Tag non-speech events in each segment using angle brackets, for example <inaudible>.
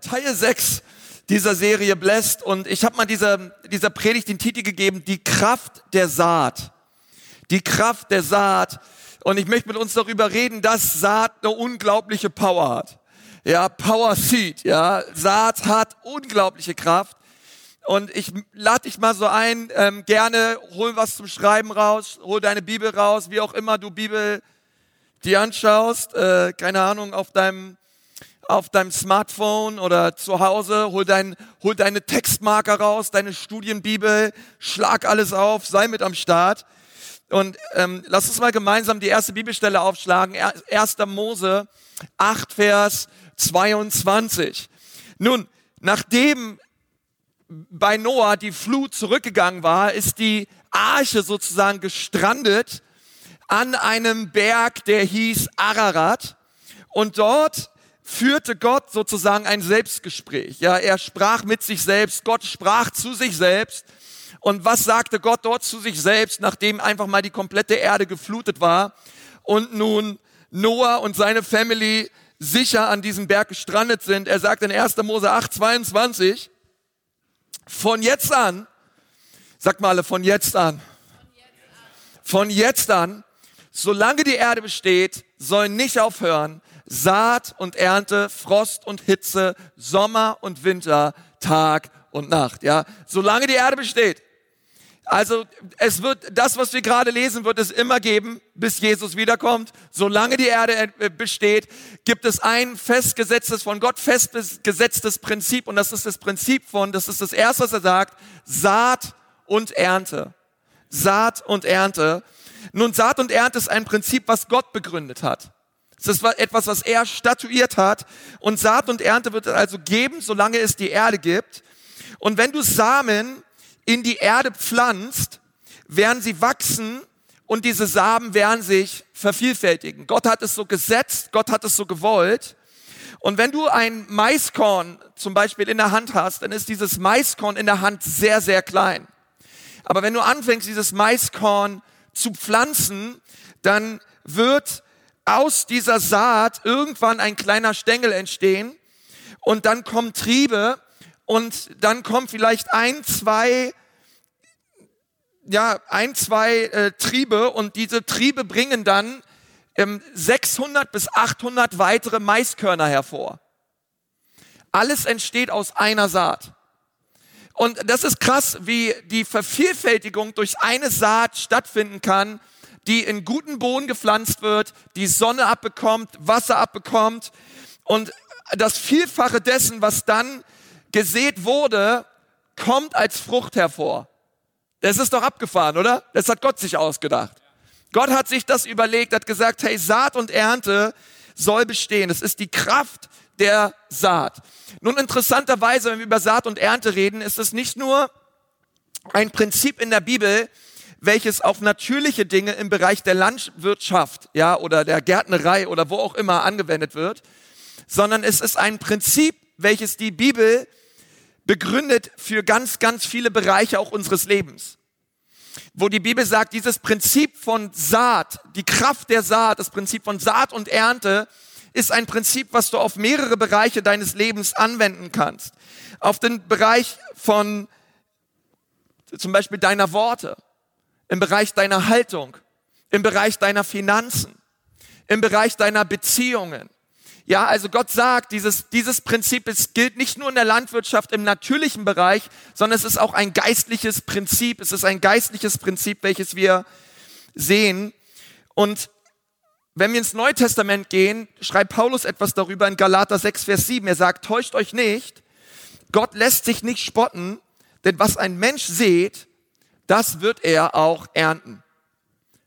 Teil 6 dieser Serie Blessed und ich habe mal dieser, dieser Predigt den Titel gegeben, die Kraft der Saat. Die Kraft der Saat. Und ich möchte mit uns darüber reden, dass Saat eine unglaubliche Power hat. Ja, Power Seed, ja. Saat hat unglaubliche Kraft. Und ich lade dich mal so ein, ähm, gerne hol was zum Schreiben raus, hol deine Bibel raus, wie auch immer du Bibel dir anschaust, äh, keine Ahnung, auf deinem auf deinem Smartphone oder zu Hause, hol, dein, hol deine Textmarker raus, deine Studienbibel, schlag alles auf, sei mit am Start. Und ähm, lass uns mal gemeinsam die erste Bibelstelle aufschlagen, 1. Mose 8, Vers 22. Nun, nachdem bei Noah die Flut zurückgegangen war, ist die Arche sozusagen gestrandet an einem Berg, der hieß Ararat. Und dort führte Gott sozusagen ein Selbstgespräch. Ja, er sprach mit sich selbst, Gott sprach zu sich selbst. Und was sagte Gott dort zu sich selbst, nachdem einfach mal die komplette Erde geflutet war und nun Noah und seine Family sicher an diesem Berg gestrandet sind? Er sagt in 1. Mose 8, 22, von jetzt an, sag mal alle, von jetzt an, von jetzt an, solange die Erde besteht, sollen nicht aufhören, Saat und Ernte, Frost und Hitze, Sommer und Winter, Tag und Nacht, ja. Solange die Erde besteht. Also es wird, das, was wir gerade lesen, wird es immer geben, bis Jesus wiederkommt. Solange die Erde äh, besteht, gibt es ein festgesetztes, von Gott festgesetztes Prinzip. Und das ist das Prinzip von, das ist das Erste, was er sagt, Saat und Ernte. Saat und Ernte. Nun, Saat und Ernte ist ein Prinzip, was Gott begründet hat. Es ist etwas, was er statuiert hat. Und Saat und Ernte wird es also geben, solange es die Erde gibt. Und wenn du Samen in die Erde pflanzt, werden sie wachsen und diese Samen werden sich vervielfältigen. Gott hat es so gesetzt, Gott hat es so gewollt. Und wenn du ein Maiskorn zum Beispiel in der Hand hast, dann ist dieses Maiskorn in der Hand sehr, sehr klein. Aber wenn du anfängst, dieses Maiskorn zu pflanzen, dann wird aus dieser Saat irgendwann ein kleiner Stängel entstehen und dann kommen Triebe und dann kommen vielleicht ein, zwei, ja, ein, zwei äh, Triebe und diese Triebe bringen dann ähm, 600 bis 800 weitere Maiskörner hervor. Alles entsteht aus einer Saat. Und das ist krass, wie die Vervielfältigung durch eine Saat stattfinden kann die in guten Boden gepflanzt wird, die Sonne abbekommt, Wasser abbekommt und das Vielfache dessen, was dann gesät wurde, kommt als Frucht hervor. Das ist doch abgefahren, oder? Das hat Gott sich ausgedacht. Gott hat sich das überlegt, hat gesagt, hey, Saat und Ernte soll bestehen. Es ist die Kraft der Saat. Nun interessanterweise, wenn wir über Saat und Ernte reden, ist es nicht nur ein Prinzip in der Bibel, welches auf natürliche Dinge im Bereich der Landwirtschaft, ja, oder der Gärtnerei oder wo auch immer angewendet wird, sondern es ist ein Prinzip, welches die Bibel begründet für ganz, ganz viele Bereiche auch unseres Lebens. Wo die Bibel sagt, dieses Prinzip von Saat, die Kraft der Saat, das Prinzip von Saat und Ernte, ist ein Prinzip, was du auf mehrere Bereiche deines Lebens anwenden kannst. Auf den Bereich von zum Beispiel deiner Worte, im Bereich deiner Haltung, im Bereich deiner Finanzen, im Bereich deiner Beziehungen. Ja, also Gott sagt, dieses, dieses Prinzip es gilt nicht nur in der Landwirtschaft im natürlichen Bereich, sondern es ist auch ein geistliches Prinzip. Es ist ein geistliches Prinzip, welches wir sehen. Und wenn wir ins Neue Testament gehen, schreibt Paulus etwas darüber in Galater 6, Vers 7. Er sagt, täuscht euch nicht, Gott lässt sich nicht spotten, denn was ein Mensch sät, das wird er auch ernten.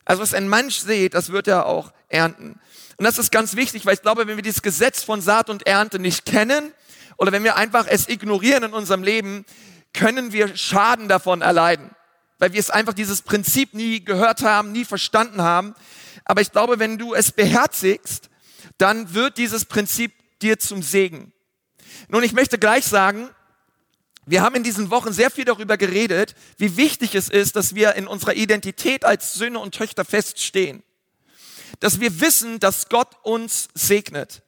Also was ein Mensch sieht, das wird er auch ernten. Und das ist ganz wichtig, weil ich glaube, wenn wir dieses Gesetz von Saat und Ernte nicht kennen oder wenn wir einfach es ignorieren in unserem Leben, können wir Schaden davon erleiden, weil wir es einfach dieses Prinzip nie gehört haben, nie verstanden haben. Aber ich glaube, wenn du es beherzigst, dann wird dieses Prinzip dir zum Segen. Nun, ich möchte gleich sagen, wir haben in diesen Wochen sehr viel darüber geredet, wie wichtig es ist, dass wir in unserer Identität als Söhne und Töchter feststehen. Dass wir wissen, dass Gott uns segnet.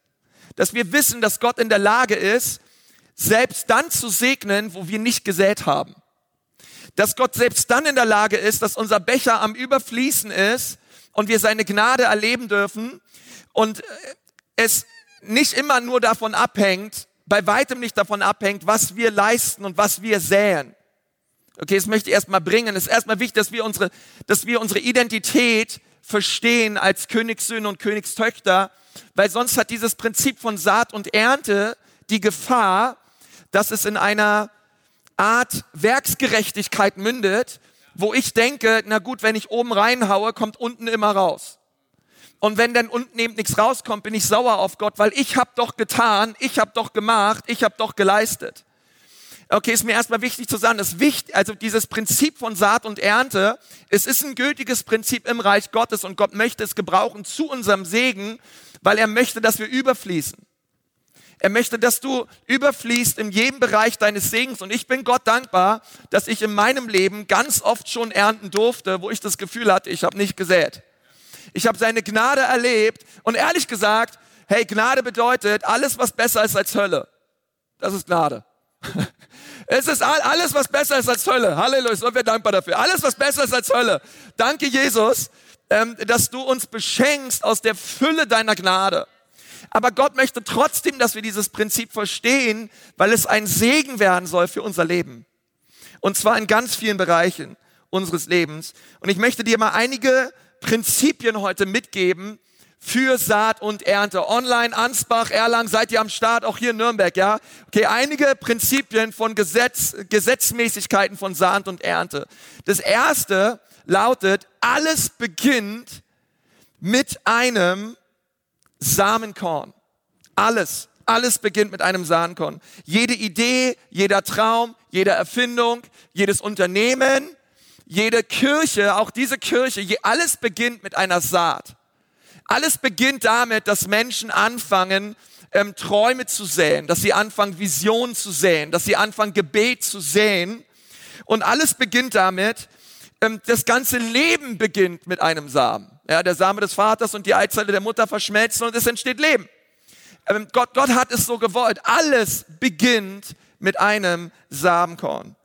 Dass wir wissen, dass Gott in der Lage ist, selbst dann zu segnen, wo wir nicht gesät haben. Dass Gott selbst dann in der Lage ist, dass unser Becher am Überfließen ist und wir seine Gnade erleben dürfen und es nicht immer nur davon abhängt, bei weitem nicht davon abhängt, was wir leisten und was wir säen. Okay, das möchte ich erstmal bringen. Es ist erstmal wichtig, dass wir unsere, dass wir unsere Identität verstehen als Königssöhne und Königstöchter, weil sonst hat dieses Prinzip von Saat und Ernte die Gefahr, dass es in einer Art Werksgerechtigkeit mündet, wo ich denke, na gut, wenn ich oben reinhaue, kommt unten immer raus. Und wenn dann unten eben nichts rauskommt, bin ich sauer auf Gott, weil ich habe doch getan, ich habe doch gemacht, ich habe doch geleistet. Okay, ist mir erstmal wichtig zu sagen, das wichtig, also dieses Prinzip von Saat und Ernte, es ist ein gültiges Prinzip im Reich Gottes und Gott möchte es gebrauchen zu unserem Segen, weil er möchte, dass wir überfließen. Er möchte, dass du überfließt in jedem Bereich deines Segens. Und ich bin Gott dankbar, dass ich in meinem Leben ganz oft schon ernten durfte, wo ich das Gefühl hatte, ich habe nicht gesät. Ich habe seine Gnade erlebt und ehrlich gesagt, hey, Gnade bedeutet alles, was besser ist als Hölle. Das ist Gnade. <laughs> Es ist alles, was besser ist als Hölle. Halleluja, sind wir dankbar dafür. Alles, was besser ist als Hölle. Danke, Jesus, ähm, dass du uns beschenkst aus der Fülle deiner Gnade. Aber Gott möchte trotzdem, dass wir dieses Prinzip verstehen, weil es ein Segen werden soll für unser Leben. Und zwar in ganz vielen Bereichen unseres Lebens. Und ich möchte dir mal einige Prinzipien heute mitgeben für Saat und Ernte. Online, Ansbach, Erlangen, seid ihr am Start, auch hier in Nürnberg, ja? Okay, einige Prinzipien von Gesetz, Gesetzmäßigkeiten von Saat und Ernte. Das erste lautet, alles beginnt mit einem Samenkorn. Alles. Alles beginnt mit einem Samenkorn. Jede Idee, jeder Traum, jede Erfindung, jedes Unternehmen, jede Kirche, auch diese Kirche, alles beginnt mit einer Saat. Alles beginnt damit, dass Menschen anfangen, ähm, Träume zu säen, dass sie anfangen, Visionen zu säen, dass sie anfangen, Gebet zu säen. Und alles beginnt damit, ähm, das ganze Leben beginnt mit einem Samen. Ja, der Same des Vaters und die Eizelle der Mutter verschmelzen und es entsteht Leben. Ähm, Gott, Gott hat es so gewollt. Alles beginnt mit einem Samenkorn.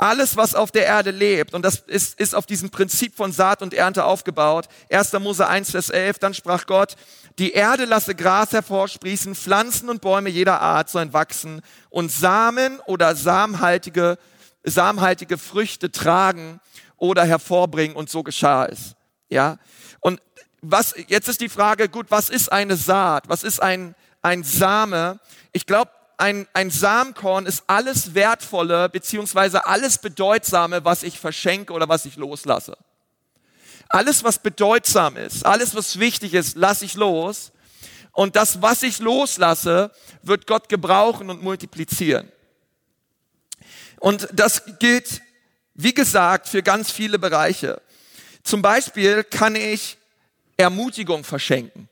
Alles, was auf der Erde lebt, und das ist, ist auf diesem Prinzip von Saat und Ernte aufgebaut. 1. Mose 1, Vers 11, dann sprach Gott, die Erde lasse Gras hervorsprießen, Pflanzen und Bäume jeder Art sollen wachsen und Samen oder samhaltige, samhaltige Früchte tragen oder hervorbringen und so geschah es. Ja? Und was, jetzt ist die Frage, gut, was ist eine Saat? Was ist ein, ein Same? Ich glaube, ein, ein Samenkorn ist alles Wertvolle beziehungsweise alles Bedeutsame, was ich verschenke oder was ich loslasse. Alles, was bedeutsam ist, alles, was wichtig ist, lasse ich los. Und das, was ich loslasse, wird Gott gebrauchen und multiplizieren. Und das gilt, wie gesagt, für ganz viele Bereiche. Zum Beispiel kann ich Ermutigung verschenken.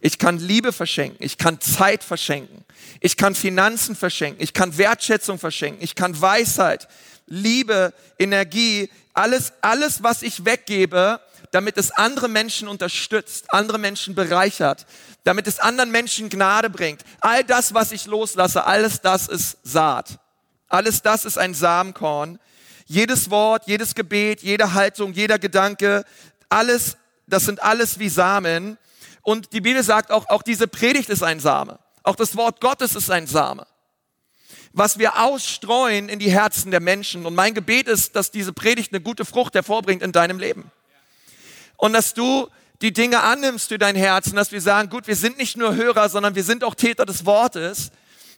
Ich kann Liebe verschenken, ich kann Zeit verschenken, ich kann Finanzen verschenken, ich kann Wertschätzung verschenken, ich kann Weisheit, Liebe, Energie, alles, alles, was ich weggebe, damit es andere Menschen unterstützt, andere Menschen bereichert, damit es anderen Menschen Gnade bringt. All das, was ich loslasse, alles das ist Saat. Alles das ist ein Samenkorn. Jedes Wort, jedes Gebet, jede Haltung, jeder Gedanke, alles, das sind alles wie Samen und die Bibel sagt auch, auch diese Predigt ist ein Same. Auch das Wort Gottes ist ein Same. Was wir ausstreuen in die Herzen der Menschen. Und mein Gebet ist, dass diese Predigt eine gute Frucht hervorbringt in deinem Leben. Und dass du die Dinge annimmst für dein Herz und dass wir sagen, gut, wir sind nicht nur Hörer, sondern wir sind auch Täter des Wortes.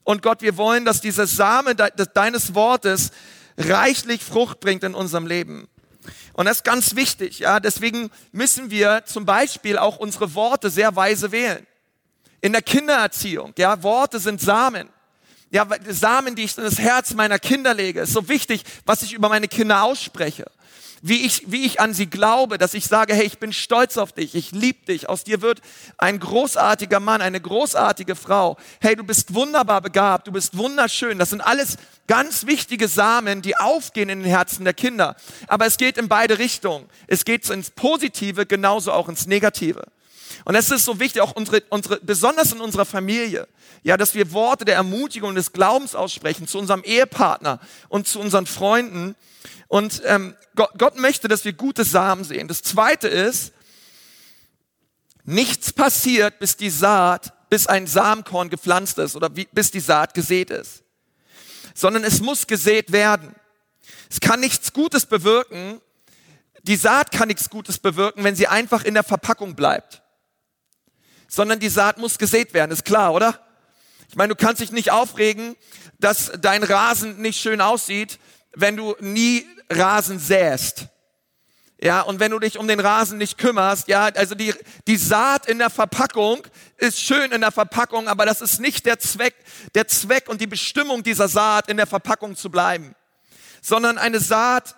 Und Gott, wir wollen, dass dieser Same deines Wortes reichlich Frucht bringt in unserem Leben. Und das ist ganz wichtig, ja. Deswegen müssen wir zum Beispiel auch unsere Worte sehr weise wählen. In der Kindererziehung, ja, Worte sind Samen. Ja, Samen, die ich in das Herz meiner Kinder lege, ist so wichtig, was ich über meine Kinder ausspreche wie ich, wie ich an sie glaube, dass ich sage, hey, ich bin stolz auf dich, ich liebe dich, aus dir wird ein großartiger Mann, eine großartige Frau. Hey, du bist wunderbar begabt, du bist wunderschön. Das sind alles ganz wichtige Samen, die aufgehen in den Herzen der Kinder. Aber es geht in beide Richtungen. Es geht ins Positive, genauso auch ins Negative. Und es ist so wichtig, auch unsere, unsere, besonders in unserer Familie, ja, dass wir Worte der Ermutigung und des Glaubens aussprechen zu unserem Ehepartner und zu unseren Freunden. Und ähm, Gott, Gott möchte, dass wir gute Samen sehen. Das Zweite ist, nichts passiert, bis die Saat, bis ein Samenkorn gepflanzt ist oder wie, bis die Saat gesät ist, sondern es muss gesät werden. Es kann nichts Gutes bewirken. Die Saat kann nichts Gutes bewirken, wenn sie einfach in der Verpackung bleibt. Sondern die Saat muss gesät werden, ist klar, oder? Ich meine, du kannst dich nicht aufregen, dass dein Rasen nicht schön aussieht, wenn du nie Rasen säst. Ja, und wenn du dich um den Rasen nicht kümmerst, ja, also die, die Saat in der Verpackung ist schön in der Verpackung, aber das ist nicht der Zweck, der Zweck und die Bestimmung dieser Saat in der Verpackung zu bleiben, sondern eine Saat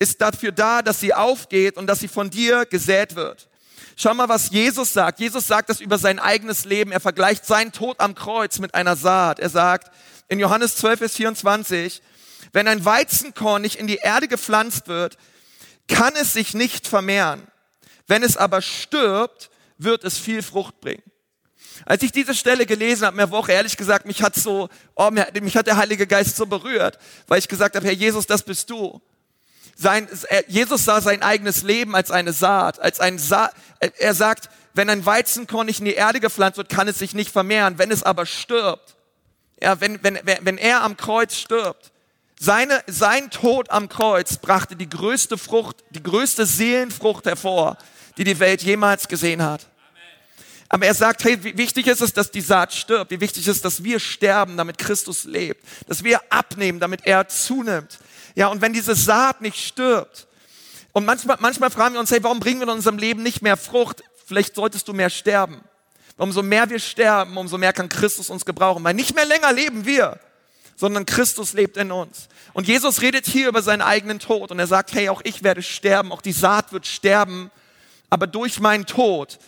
ist dafür da, dass sie aufgeht und dass sie von dir gesät wird. Schau mal, was Jesus sagt. Jesus sagt das über sein eigenes Leben. Er vergleicht seinen Tod am Kreuz mit einer Saat. Er sagt in Johannes 12, Vers 24, wenn ein Weizenkorn nicht in die Erde gepflanzt wird, kann es sich nicht vermehren. Wenn es aber stirbt, wird es viel Frucht bringen. Als ich diese Stelle gelesen habe, mir Woche, ehrlich gesagt, mich hat so, oh, mich hat der Heilige Geist so berührt, weil ich gesagt habe, Herr Jesus, das bist du. Sein, Jesus sah sein eigenes Leben als eine Saat, als ein Sa er sagt, wenn ein Weizenkorn nicht in die Erde gepflanzt wird, kann es sich nicht vermehren. Wenn es aber stirbt, ja, wenn, wenn, wenn er am Kreuz stirbt, seine, sein Tod am Kreuz brachte die größte Frucht, die größte Seelenfrucht hervor, die die Welt jemals gesehen hat. Aber er sagt, hey, wie wichtig ist es, dass die Saat stirbt? Wie wichtig ist es, dass wir sterben, damit Christus lebt? Dass wir abnehmen, damit er zunimmt? Ja, und wenn diese Saat nicht stirbt, und manchmal, manchmal fragen wir uns, hey, warum bringen wir in unserem Leben nicht mehr Frucht? Vielleicht solltest du mehr sterben. Umso mehr wir sterben, umso mehr kann Christus uns gebrauchen. Weil nicht mehr länger leben wir, sondern Christus lebt in uns. Und Jesus redet hier über seinen eigenen Tod und er sagt, hey, auch ich werde sterben, auch die Saat wird sterben, aber durch meinen Tod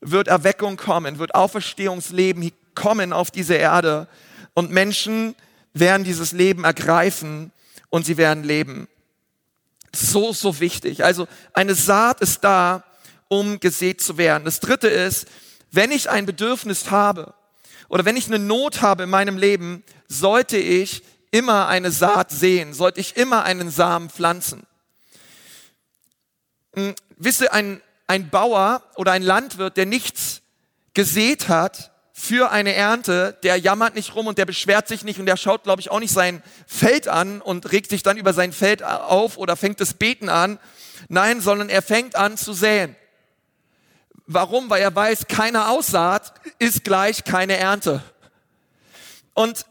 wird Erweckung kommen, wird Auferstehungsleben kommen auf diese Erde und Menschen werden dieses Leben ergreifen und sie werden leben. So, so wichtig. Also eine Saat ist da, um gesät zu werden. Das dritte ist, wenn ich ein Bedürfnis habe oder wenn ich eine Not habe in meinem Leben, sollte ich immer eine Saat sehen, sollte ich immer einen Samen pflanzen. Hm, wisst ihr, ein, ein Bauer oder ein Landwirt, der nichts gesät hat, für eine Ernte, der jammert nicht rum und der beschwert sich nicht und der schaut, glaube ich, auch nicht sein Feld an und regt sich dann über sein Feld auf oder fängt das Beten an. Nein, sondern er fängt an zu säen. Warum? Weil er weiß, keine Aussaat ist gleich keine Ernte. Und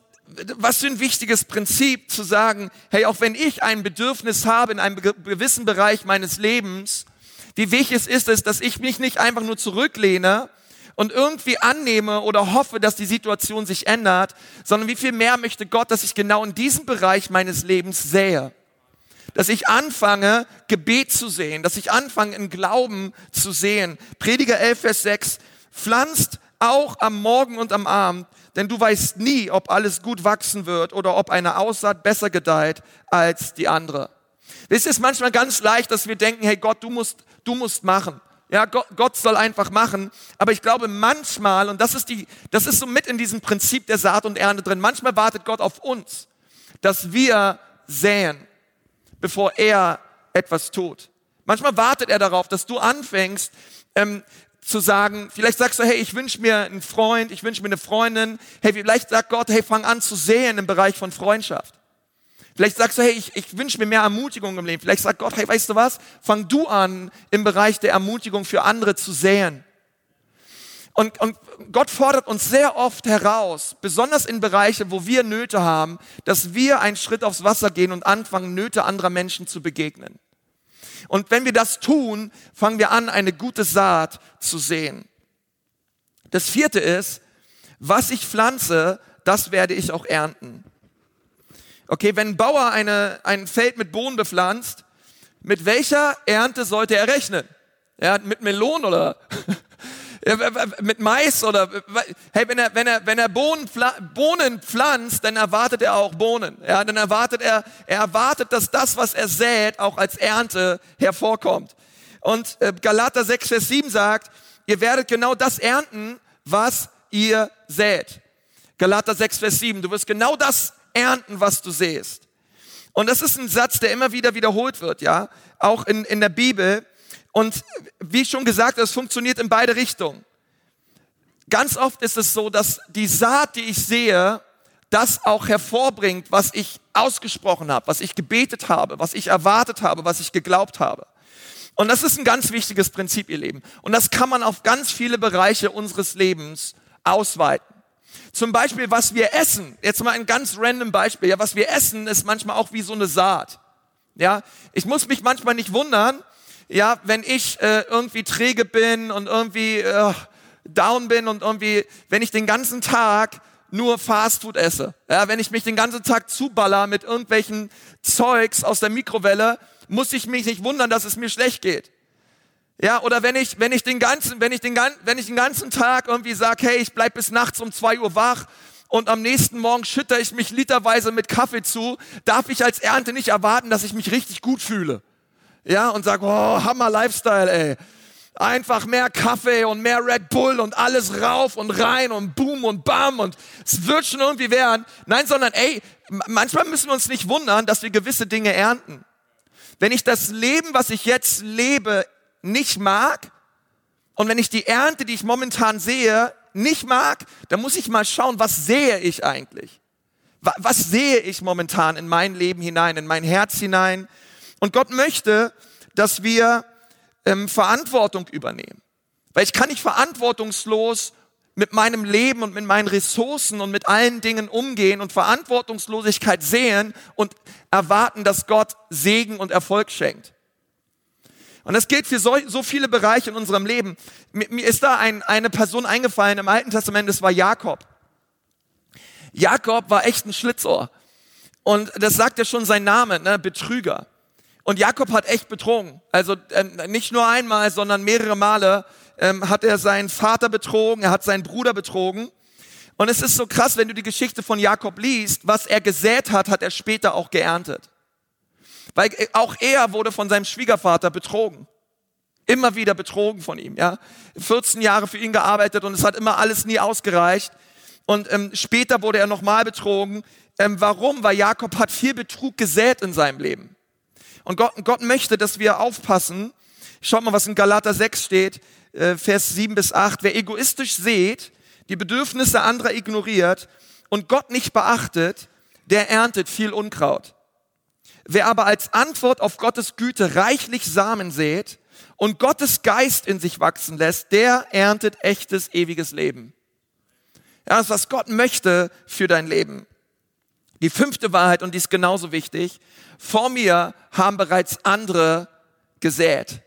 was für ein wichtiges Prinzip zu sagen, hey, auch wenn ich ein Bedürfnis habe in einem gewissen Bereich meines Lebens, wie wichtig es ist, ist, dass ich mich nicht einfach nur zurücklehne und irgendwie annehme oder hoffe, dass die Situation sich ändert, sondern wie viel mehr möchte Gott, dass ich genau in diesem Bereich meines Lebens sähe. Dass ich anfange, Gebet zu sehen, dass ich anfange, in Glauben zu sehen. Prediger 11, Vers 6, pflanzt auch am Morgen und am Abend, denn du weißt nie, ob alles gut wachsen wird oder ob eine Aussaat besser gedeiht als die andere. Es ist manchmal ganz leicht, dass wir denken, hey Gott, du musst, du musst machen. Ja, Gott, soll einfach machen. Aber ich glaube manchmal, und das ist die, das ist so mit in diesem Prinzip der Saat und Ernte drin, manchmal wartet Gott auf uns, dass wir säen, bevor er etwas tut. Manchmal wartet er darauf, dass du anfängst, ähm, zu sagen, vielleicht sagst du, hey, ich wünsche mir einen Freund, ich wünsche mir eine Freundin. Hey, vielleicht sagt Gott, hey, fang an zu säen im Bereich von Freundschaft. Vielleicht sagst du, hey, ich, ich wünsche mir mehr Ermutigung im Leben. Vielleicht sagt Gott, hey, weißt du was? Fang du an, im Bereich der Ermutigung für andere zu säen. Und, und Gott fordert uns sehr oft heraus, besonders in Bereiche, wo wir Nöte haben, dass wir einen Schritt aufs Wasser gehen und anfangen, Nöte anderer Menschen zu begegnen. Und wenn wir das tun, fangen wir an, eine gute Saat zu sehen. Das vierte ist, was ich pflanze, das werde ich auch ernten. Okay, wenn ein Bauer eine, ein Feld mit Bohnen bepflanzt, mit welcher Ernte sollte er rechnen? Ja, mit Melonen oder <laughs> mit Mais oder hey, wenn er wenn er wenn er Bohnen, Bohnen pflanzt, dann erwartet er auch Bohnen. Ja, dann erwartet er er erwartet, dass das, was er sät, auch als Ernte hervorkommt. Und äh, Galater 6 Vers 7 sagt, ihr werdet genau das ernten, was ihr sät. Galater 6, Vers 7, du wirst genau das ernten, was du sähst. Und das ist ein Satz, der immer wieder wiederholt wird, ja, auch in, in der Bibel. Und wie schon gesagt, es funktioniert in beide Richtungen. Ganz oft ist es so, dass die Saat, die ich sehe, das auch hervorbringt, was ich ausgesprochen habe, was ich gebetet habe, was ich erwartet habe, was ich geglaubt habe. Und das ist ein ganz wichtiges Prinzip, ihr Leben. Und das kann man auf ganz viele Bereiche unseres Lebens ausweiten. Zum Beispiel, was wir essen. Jetzt mal ein ganz random Beispiel. Ja, was wir essen, ist manchmal auch wie so eine Saat. Ja, ich muss mich manchmal nicht wundern, ja, wenn ich äh, irgendwie träge bin und irgendwie äh, down bin und irgendwie, wenn ich den ganzen Tag nur Fastfood esse, ja, wenn ich mich den ganzen Tag zuballer mit irgendwelchen Zeugs aus der Mikrowelle, muss ich mich nicht wundern, dass es mir schlecht geht. Ja, oder wenn ich, wenn ich den ganzen, wenn ich den, wenn ich den ganzen Tag irgendwie sage, hey, ich bleib bis nachts um zwei Uhr wach und am nächsten Morgen schütter ich mich literweise mit Kaffee zu, darf ich als Ernte nicht erwarten, dass ich mich richtig gut fühle. Ja, und sage, oh, Hammer Lifestyle, ey. Einfach mehr Kaffee und mehr Red Bull und alles rauf und rein und boom und bam und es wird schon irgendwie werden. Nein, sondern ey, manchmal müssen wir uns nicht wundern, dass wir gewisse Dinge ernten. Wenn ich das Leben, was ich jetzt lebe, nicht mag und wenn ich die Ernte, die ich momentan sehe, nicht mag, dann muss ich mal schauen, was sehe ich eigentlich? Was sehe ich momentan in mein Leben hinein, in mein Herz hinein? Und Gott möchte, dass wir ähm, Verantwortung übernehmen. Weil ich kann nicht verantwortungslos mit meinem Leben und mit meinen Ressourcen und mit allen Dingen umgehen und Verantwortungslosigkeit sehen und erwarten, dass Gott Segen und Erfolg schenkt. Und das gilt für so, so viele Bereiche in unserem Leben. Mir, mir ist da ein, eine Person eingefallen im Alten Testament, das war Jakob. Jakob war echt ein Schlitzohr. Und das sagt ja schon sein Name, ne? Betrüger. Und Jakob hat echt betrogen. Also äh, nicht nur einmal, sondern mehrere Male ähm, hat er seinen Vater betrogen, er hat seinen Bruder betrogen. Und es ist so krass, wenn du die Geschichte von Jakob liest, was er gesät hat, hat er später auch geerntet. Weil äh, auch er wurde von seinem Schwiegervater betrogen. Immer wieder betrogen von ihm, ja. 14 Jahre für ihn gearbeitet und es hat immer alles nie ausgereicht. Und ähm, später wurde er nochmal betrogen. Ähm, warum? Weil Jakob hat viel Betrug gesät in seinem Leben. Und Gott, Gott möchte, dass wir aufpassen. Schaut mal, was in Galater 6 steht, äh, Vers 7 bis 8. Wer egoistisch seht, die Bedürfnisse anderer ignoriert und Gott nicht beachtet, der erntet viel Unkraut. Wer aber als Antwort auf Gottes Güte reichlich Samen sät und Gottes Geist in sich wachsen lässt, der erntet echtes ewiges Leben. Ja, das ist, was Gott möchte für dein Leben. Die fünfte Wahrheit, und die ist genauso wichtig, vor mir haben bereits andere gesät.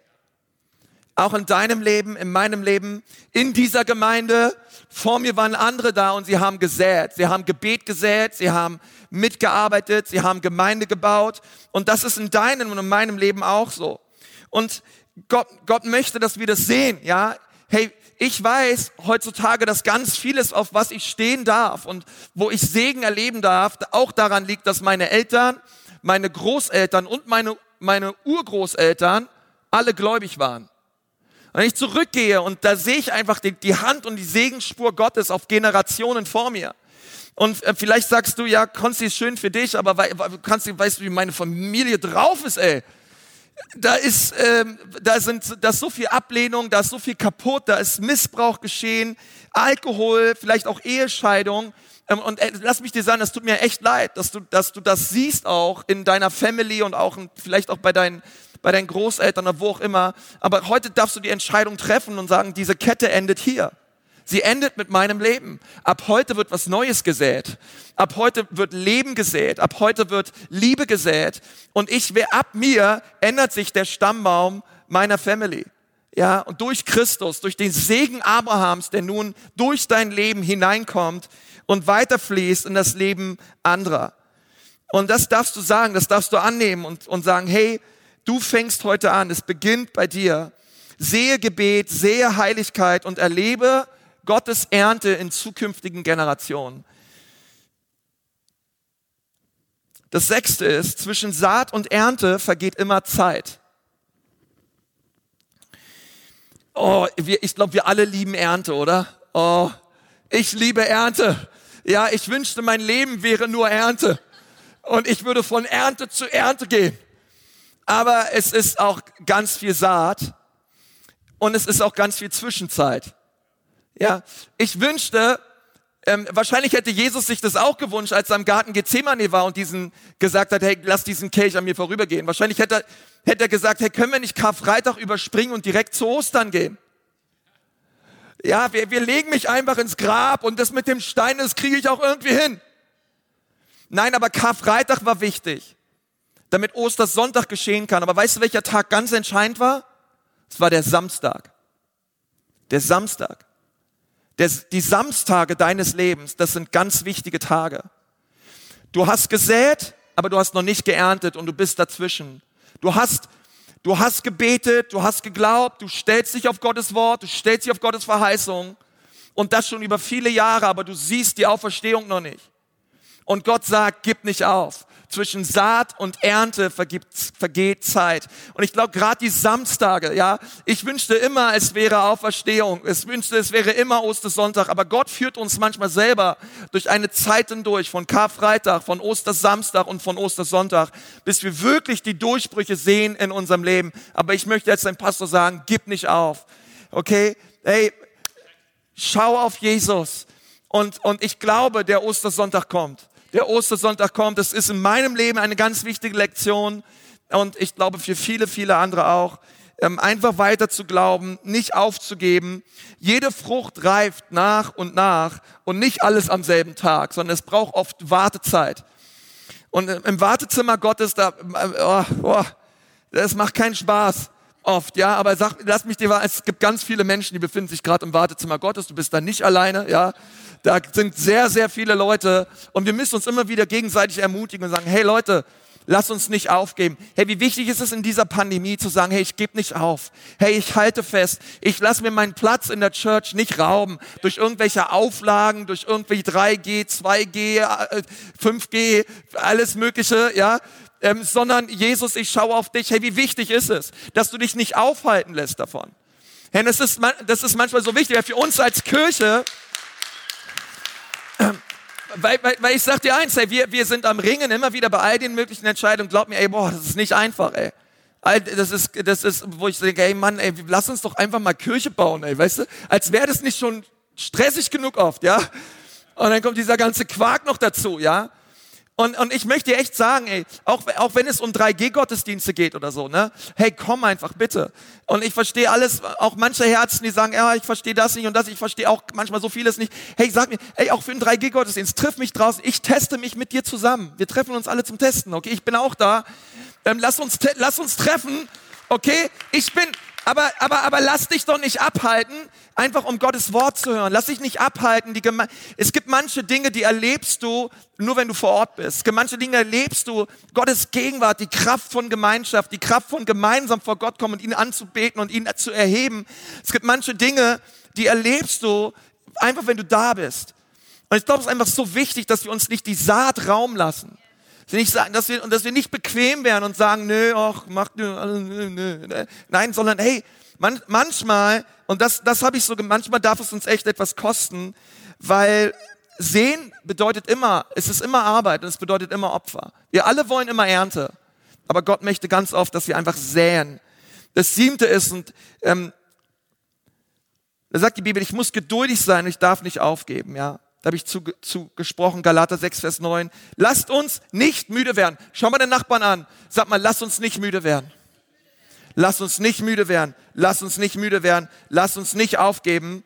Auch in deinem Leben, in meinem Leben, in dieser Gemeinde, vor mir waren andere da und sie haben gesät. Sie haben Gebet gesät, sie haben mitgearbeitet, sie haben Gemeinde gebaut. Und das ist in deinem und in meinem Leben auch so. Und Gott, Gott möchte, dass wir das sehen, ja. Hey, ich weiß heutzutage, dass ganz vieles, auf was ich stehen darf und wo ich Segen erleben darf, auch daran liegt, dass meine Eltern, meine Großeltern und meine, meine Urgroßeltern alle gläubig waren. Wenn ich zurückgehe und da sehe ich einfach die, die Hand und die Segensspur Gottes auf Generationen vor mir. Und äh, vielleicht sagst du, ja, Konsti ist schön für dich, aber kannst, weißt du, wie meine Familie drauf ist, ey da ist, ähm, da sind, da ist so viel Ablehnung, da ist so viel kaputt, da ist Missbrauch geschehen, Alkohol, vielleicht auch Ehescheidung. Ähm, und äh, lass mich dir sagen, das tut mir echt leid, dass du, dass du das siehst auch in deiner Family und auch vielleicht auch bei deinen, bei deinen Großeltern oder wo auch immer. Aber heute darfst du die Entscheidung treffen und sagen, diese Kette endet hier. Sie endet mit meinem Leben. Ab heute wird was Neues gesät. Ab heute wird Leben gesät. Ab heute wird Liebe gesät. Und ich, wer ab mir ändert sich der Stammbaum meiner Family. Ja, und durch Christus, durch den Segen Abrahams, der nun durch dein Leben hineinkommt und weiterfließt in das Leben anderer. Und das darfst du sagen, das darfst du annehmen und, und sagen, hey, du fängst heute an, es beginnt bei dir. Sehe Gebet, sehe Heiligkeit und erlebe Gottes Ernte in zukünftigen Generationen. Das sechste ist, zwischen Saat und Ernte vergeht immer Zeit. Oh, ich glaube, wir alle lieben Ernte, oder? Oh, ich liebe Ernte. Ja, ich wünschte, mein Leben wäre nur Ernte. Und ich würde von Ernte zu Ernte gehen. Aber es ist auch ganz viel Saat. Und es ist auch ganz viel Zwischenzeit. Ja, ich wünschte, ähm, wahrscheinlich hätte Jesus sich das auch gewünscht, als er im Garten Gethsemane war und diesen gesagt hat, hey, lass diesen Kelch an mir vorübergehen. Wahrscheinlich hätte er, hätte er gesagt, hey, können wir nicht Karfreitag überspringen und direkt zu Ostern gehen? Ja, wir, wir legen mich einfach ins Grab und das mit dem Stein, das kriege ich auch irgendwie hin. Nein, aber Karfreitag war wichtig, damit Ostersonntag geschehen kann. Aber weißt du, welcher Tag ganz entscheidend war? Es war der Samstag. Der Samstag. Der, die Samstage deines Lebens, das sind ganz wichtige Tage. Du hast gesät, aber du hast noch nicht geerntet und du bist dazwischen. Du hast, du hast gebetet, du hast geglaubt, du stellst dich auf Gottes Wort, du stellst dich auf Gottes Verheißung und das schon über viele Jahre, aber du siehst die Auferstehung noch nicht. Und Gott sagt, gib nicht auf zwischen Saat und Ernte vergibt, vergeht Zeit. Und ich glaube, gerade die Samstage, ja, ich wünschte immer, es wäre Auferstehung. Ich wünschte, es wäre immer Ostersonntag. Aber Gott führt uns manchmal selber durch eine Zeit hindurch, von Karfreitag, von Ostersamstag und von Ostersonntag, bis wir wirklich die Durchbrüche sehen in unserem Leben. Aber ich möchte jetzt dein Pastor sagen, gib nicht auf. Okay? Hey, schau auf Jesus. Und, und ich glaube, der Ostersonntag kommt der Ostersonntag kommt. Das ist in meinem Leben eine ganz wichtige Lektion und ich glaube für viele, viele andere auch. Ähm, einfach weiter zu glauben, nicht aufzugeben. Jede Frucht reift nach und nach und nicht alles am selben Tag, sondern es braucht oft Wartezeit. Und im Wartezimmer Gottes, da, oh, oh, das macht keinen Spaß oft, ja, aber sag, lass mich dir, es gibt ganz viele Menschen, die befinden sich gerade im Wartezimmer Gottes, du bist da nicht alleine, ja, da sind sehr, sehr viele Leute und wir müssen uns immer wieder gegenseitig ermutigen und sagen, hey Leute, lass uns nicht aufgeben. Hey, wie wichtig ist es in dieser Pandemie zu sagen, hey, ich gebe nicht auf. Hey, ich halte fest. Ich lasse mir meinen Platz in der Church nicht rauben durch irgendwelche Auflagen, durch irgendwelche 3G, 2G, 5G, alles Mögliche, ja. Ähm, sondern Jesus, ich schaue auf dich. Hey, wie wichtig ist es, dass du dich nicht aufhalten lässt davon. Hey, das ist, das ist manchmal so wichtig, weil für uns als Kirche, weil, weil, weil ich sag dir eins, ey, wir, wir sind am Ringen immer wieder bei all den möglichen Entscheidungen. Glaub mir, ey, boah, das ist nicht einfach, ey. Das ist, das ist, wo ich denke, ey Mann, ey, lass uns doch einfach mal Kirche bauen, ey, weißt du? Als wäre das nicht schon stressig genug oft, ja? Und dann kommt dieser ganze Quark noch dazu, ja? Und, und ich möchte dir echt sagen, ey, auch, auch wenn es um 3G-Gottesdienste geht oder so, ne? Hey, komm einfach, bitte. Und ich verstehe alles, auch manche Herzen, die sagen, ja, ich verstehe das nicht und das, ich verstehe auch manchmal so vieles nicht. Hey, sag mir, ey, auch für einen 3G-Gottesdienst, triff mich draußen, ich teste mich mit dir zusammen. Wir treffen uns alle zum Testen, okay? Ich bin auch da. Ähm, lass, uns, lass uns treffen, okay? Ich bin, aber, aber, aber lass dich doch nicht abhalten, einfach um Gottes Wort zu hören. Lass dich nicht abhalten. Die Geme es gibt manche Dinge, die erlebst du nur, wenn du vor Ort bist. Es gibt manche Dinge erlebst du, Gottes Gegenwart, die Kraft von Gemeinschaft, die Kraft von gemeinsam vor Gott kommen und ihn anzubeten und ihn zu erheben. Es gibt manche Dinge, die erlebst du einfach, wenn du da bist. Und ich glaube, es ist einfach so wichtig, dass wir uns nicht die Saat Raum lassen. Nicht sagen, dass wir, und dass wir nicht bequem werden und sagen, nö, ach, mach nö, nö, nö. Nein, sondern hey, man, manchmal, und das, das habe ich so, manchmal darf es uns echt etwas kosten, weil sehen bedeutet immer, es ist immer Arbeit und es bedeutet immer Opfer. Wir alle wollen immer Ernte, aber Gott möchte ganz oft, dass wir einfach säen. Das siebte ist, und ähm, da sagt die Bibel, ich muss geduldig sein, ich darf nicht aufgeben, ja. Da habe ich zu, zu gesprochen, Galater 6, Vers 9. Lasst uns nicht müde werden. Schau mal den Nachbarn an. Sag mal, lasst uns nicht müde werden. Lasst uns nicht müde werden. Lasst uns nicht müde werden. Lasst uns nicht aufgeben.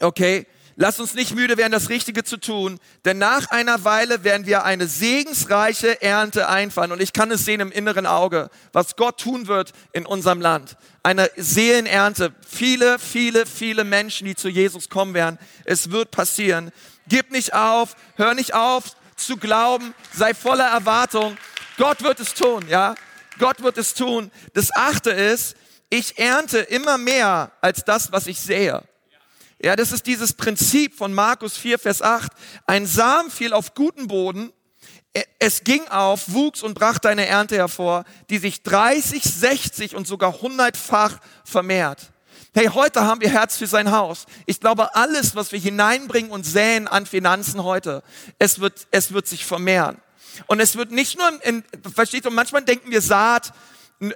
Okay? Lasst uns nicht müde werden, das Richtige zu tun, denn nach einer Weile werden wir eine segensreiche Ernte einfahren. Und ich kann es sehen im inneren Auge, was Gott tun wird in unserem Land. Eine Seelenernte. Viele, viele, viele Menschen, die zu Jesus kommen werden. Es wird passieren. Gib nicht auf, hör nicht auf zu glauben, sei voller Erwartung. Gott wird es tun, ja. Gott wird es tun. Das achte ist, ich ernte immer mehr als das, was ich sehe. Ja, das ist dieses Prinzip von Markus 4, Vers 8. Ein Samen fiel auf guten Boden, es ging auf, wuchs und brachte eine Ernte hervor, die sich 30, 60 und sogar 100-fach vermehrt. Hey, heute haben wir Herz für sein Haus. Ich glaube, alles, was wir hineinbringen und säen an Finanzen heute, es wird, es wird sich vermehren. Und es wird nicht nur, in, versteht ihr, manchmal denken wir Saat,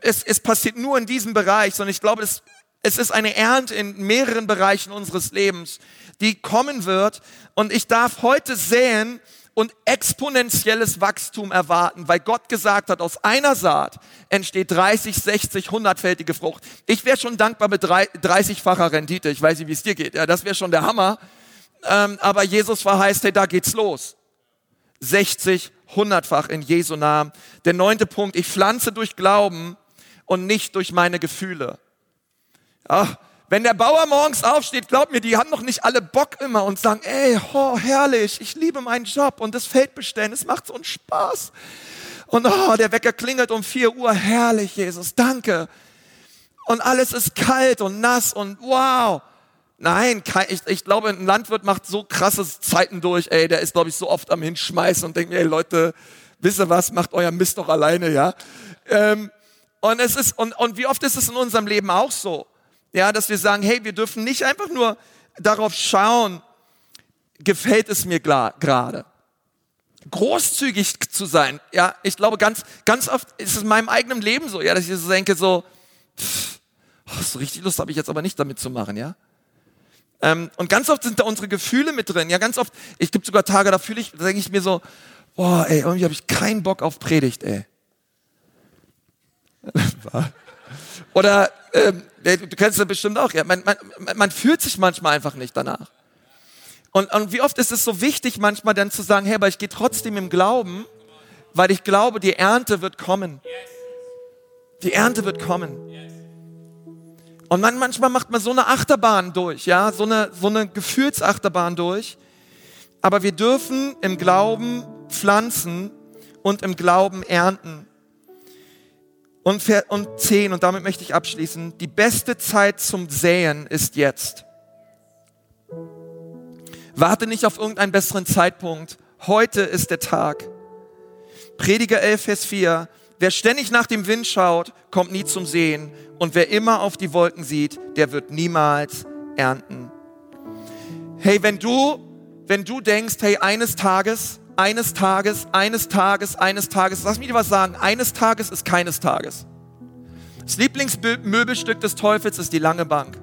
es, es passiert nur in diesem Bereich, sondern ich glaube, es, es ist eine Ernte in mehreren Bereichen unseres Lebens, die kommen wird. Und ich darf heute säen und exponentielles Wachstum erwarten, weil Gott gesagt hat, aus einer Saat entsteht 30, 60, 100-fältige Frucht. Ich wäre schon dankbar mit 30-facher Rendite. Ich weiß nicht, wie es dir geht. Ja, das wäre schon der Hammer. Ähm, aber Jesus verheißt, hey, da geht's los. 60, 100-fach in Jesu Namen. Der neunte Punkt, ich pflanze durch Glauben und nicht durch meine Gefühle. Ja, wenn der Bauer morgens aufsteht, glaub mir, die haben noch nicht alle Bock immer und sagen, ey, oh, herrlich, ich liebe meinen Job und das Feld bestellen, es macht so einen Spaß. Und oh, der Wecker klingelt um vier Uhr, herrlich, Jesus, danke. Und alles ist kalt und nass und wow. Nein, ich, ich glaube, ein Landwirt macht so krasse Zeiten durch, ey, der ist, glaube ich, so oft am Hinschmeißen und denkt mir, ey Leute, wisst ihr was, macht euer Mist doch alleine, ja. Ähm, und es ist, und, und wie oft ist es in unserem Leben auch so? Ja, dass wir sagen, hey, wir dürfen nicht einfach nur darauf schauen, gefällt es mir gerade. Großzügig zu sein. Ja, ich glaube, ganz, ganz oft ist es in meinem eigenen Leben so, ja, dass ich so denke, so, pff, oh, so richtig Lust habe ich jetzt aber nicht damit zu machen, ja. Ähm, und ganz oft sind da unsere Gefühle mit drin. Ja, ganz oft, ich gibt sogar Tage, da fühle ich, da denke ich mir so, boah, ey, irgendwie habe ich keinen Bock auf Predigt, ey. <laughs> Oder ähm, du kennst das bestimmt auch, ja. Man, man, man fühlt sich manchmal einfach nicht danach. Und, und wie oft ist es so wichtig, manchmal dann zu sagen, hey, aber ich gehe trotzdem im Glauben, weil ich glaube, die Ernte wird kommen. Die Ernte wird kommen. Und man, manchmal macht man so eine Achterbahn durch, ja, so eine, so eine Gefühlsachterbahn durch. Aber wir dürfen im Glauben pflanzen und im Glauben ernten. Und, und zehn, und damit möchte ich abschließen, die beste Zeit zum Säen ist jetzt. Warte nicht auf irgendeinen besseren Zeitpunkt. Heute ist der Tag. Prediger 11, Vers 4. Wer ständig nach dem Wind schaut, kommt nie zum Sehen. Und wer immer auf die Wolken sieht, der wird niemals ernten. Hey, wenn du, wenn du denkst, hey, eines Tages eines Tages, eines Tages, eines Tages, lass mich dir was sagen, eines Tages ist keines Tages. Das Lieblingsmöbelstück des Teufels ist die lange Bank.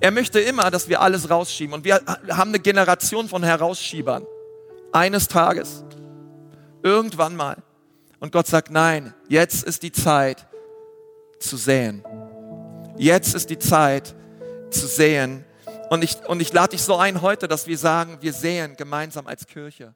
Er möchte immer, dass wir alles rausschieben. Und wir haben eine Generation von Herausschiebern. Eines Tages. Irgendwann mal. Und Gott sagt, nein, jetzt ist die Zeit zu säen. Jetzt ist die Zeit zu säen. Und ich, und ich lade dich so ein heute, dass wir sagen, wir säen gemeinsam als Kirche.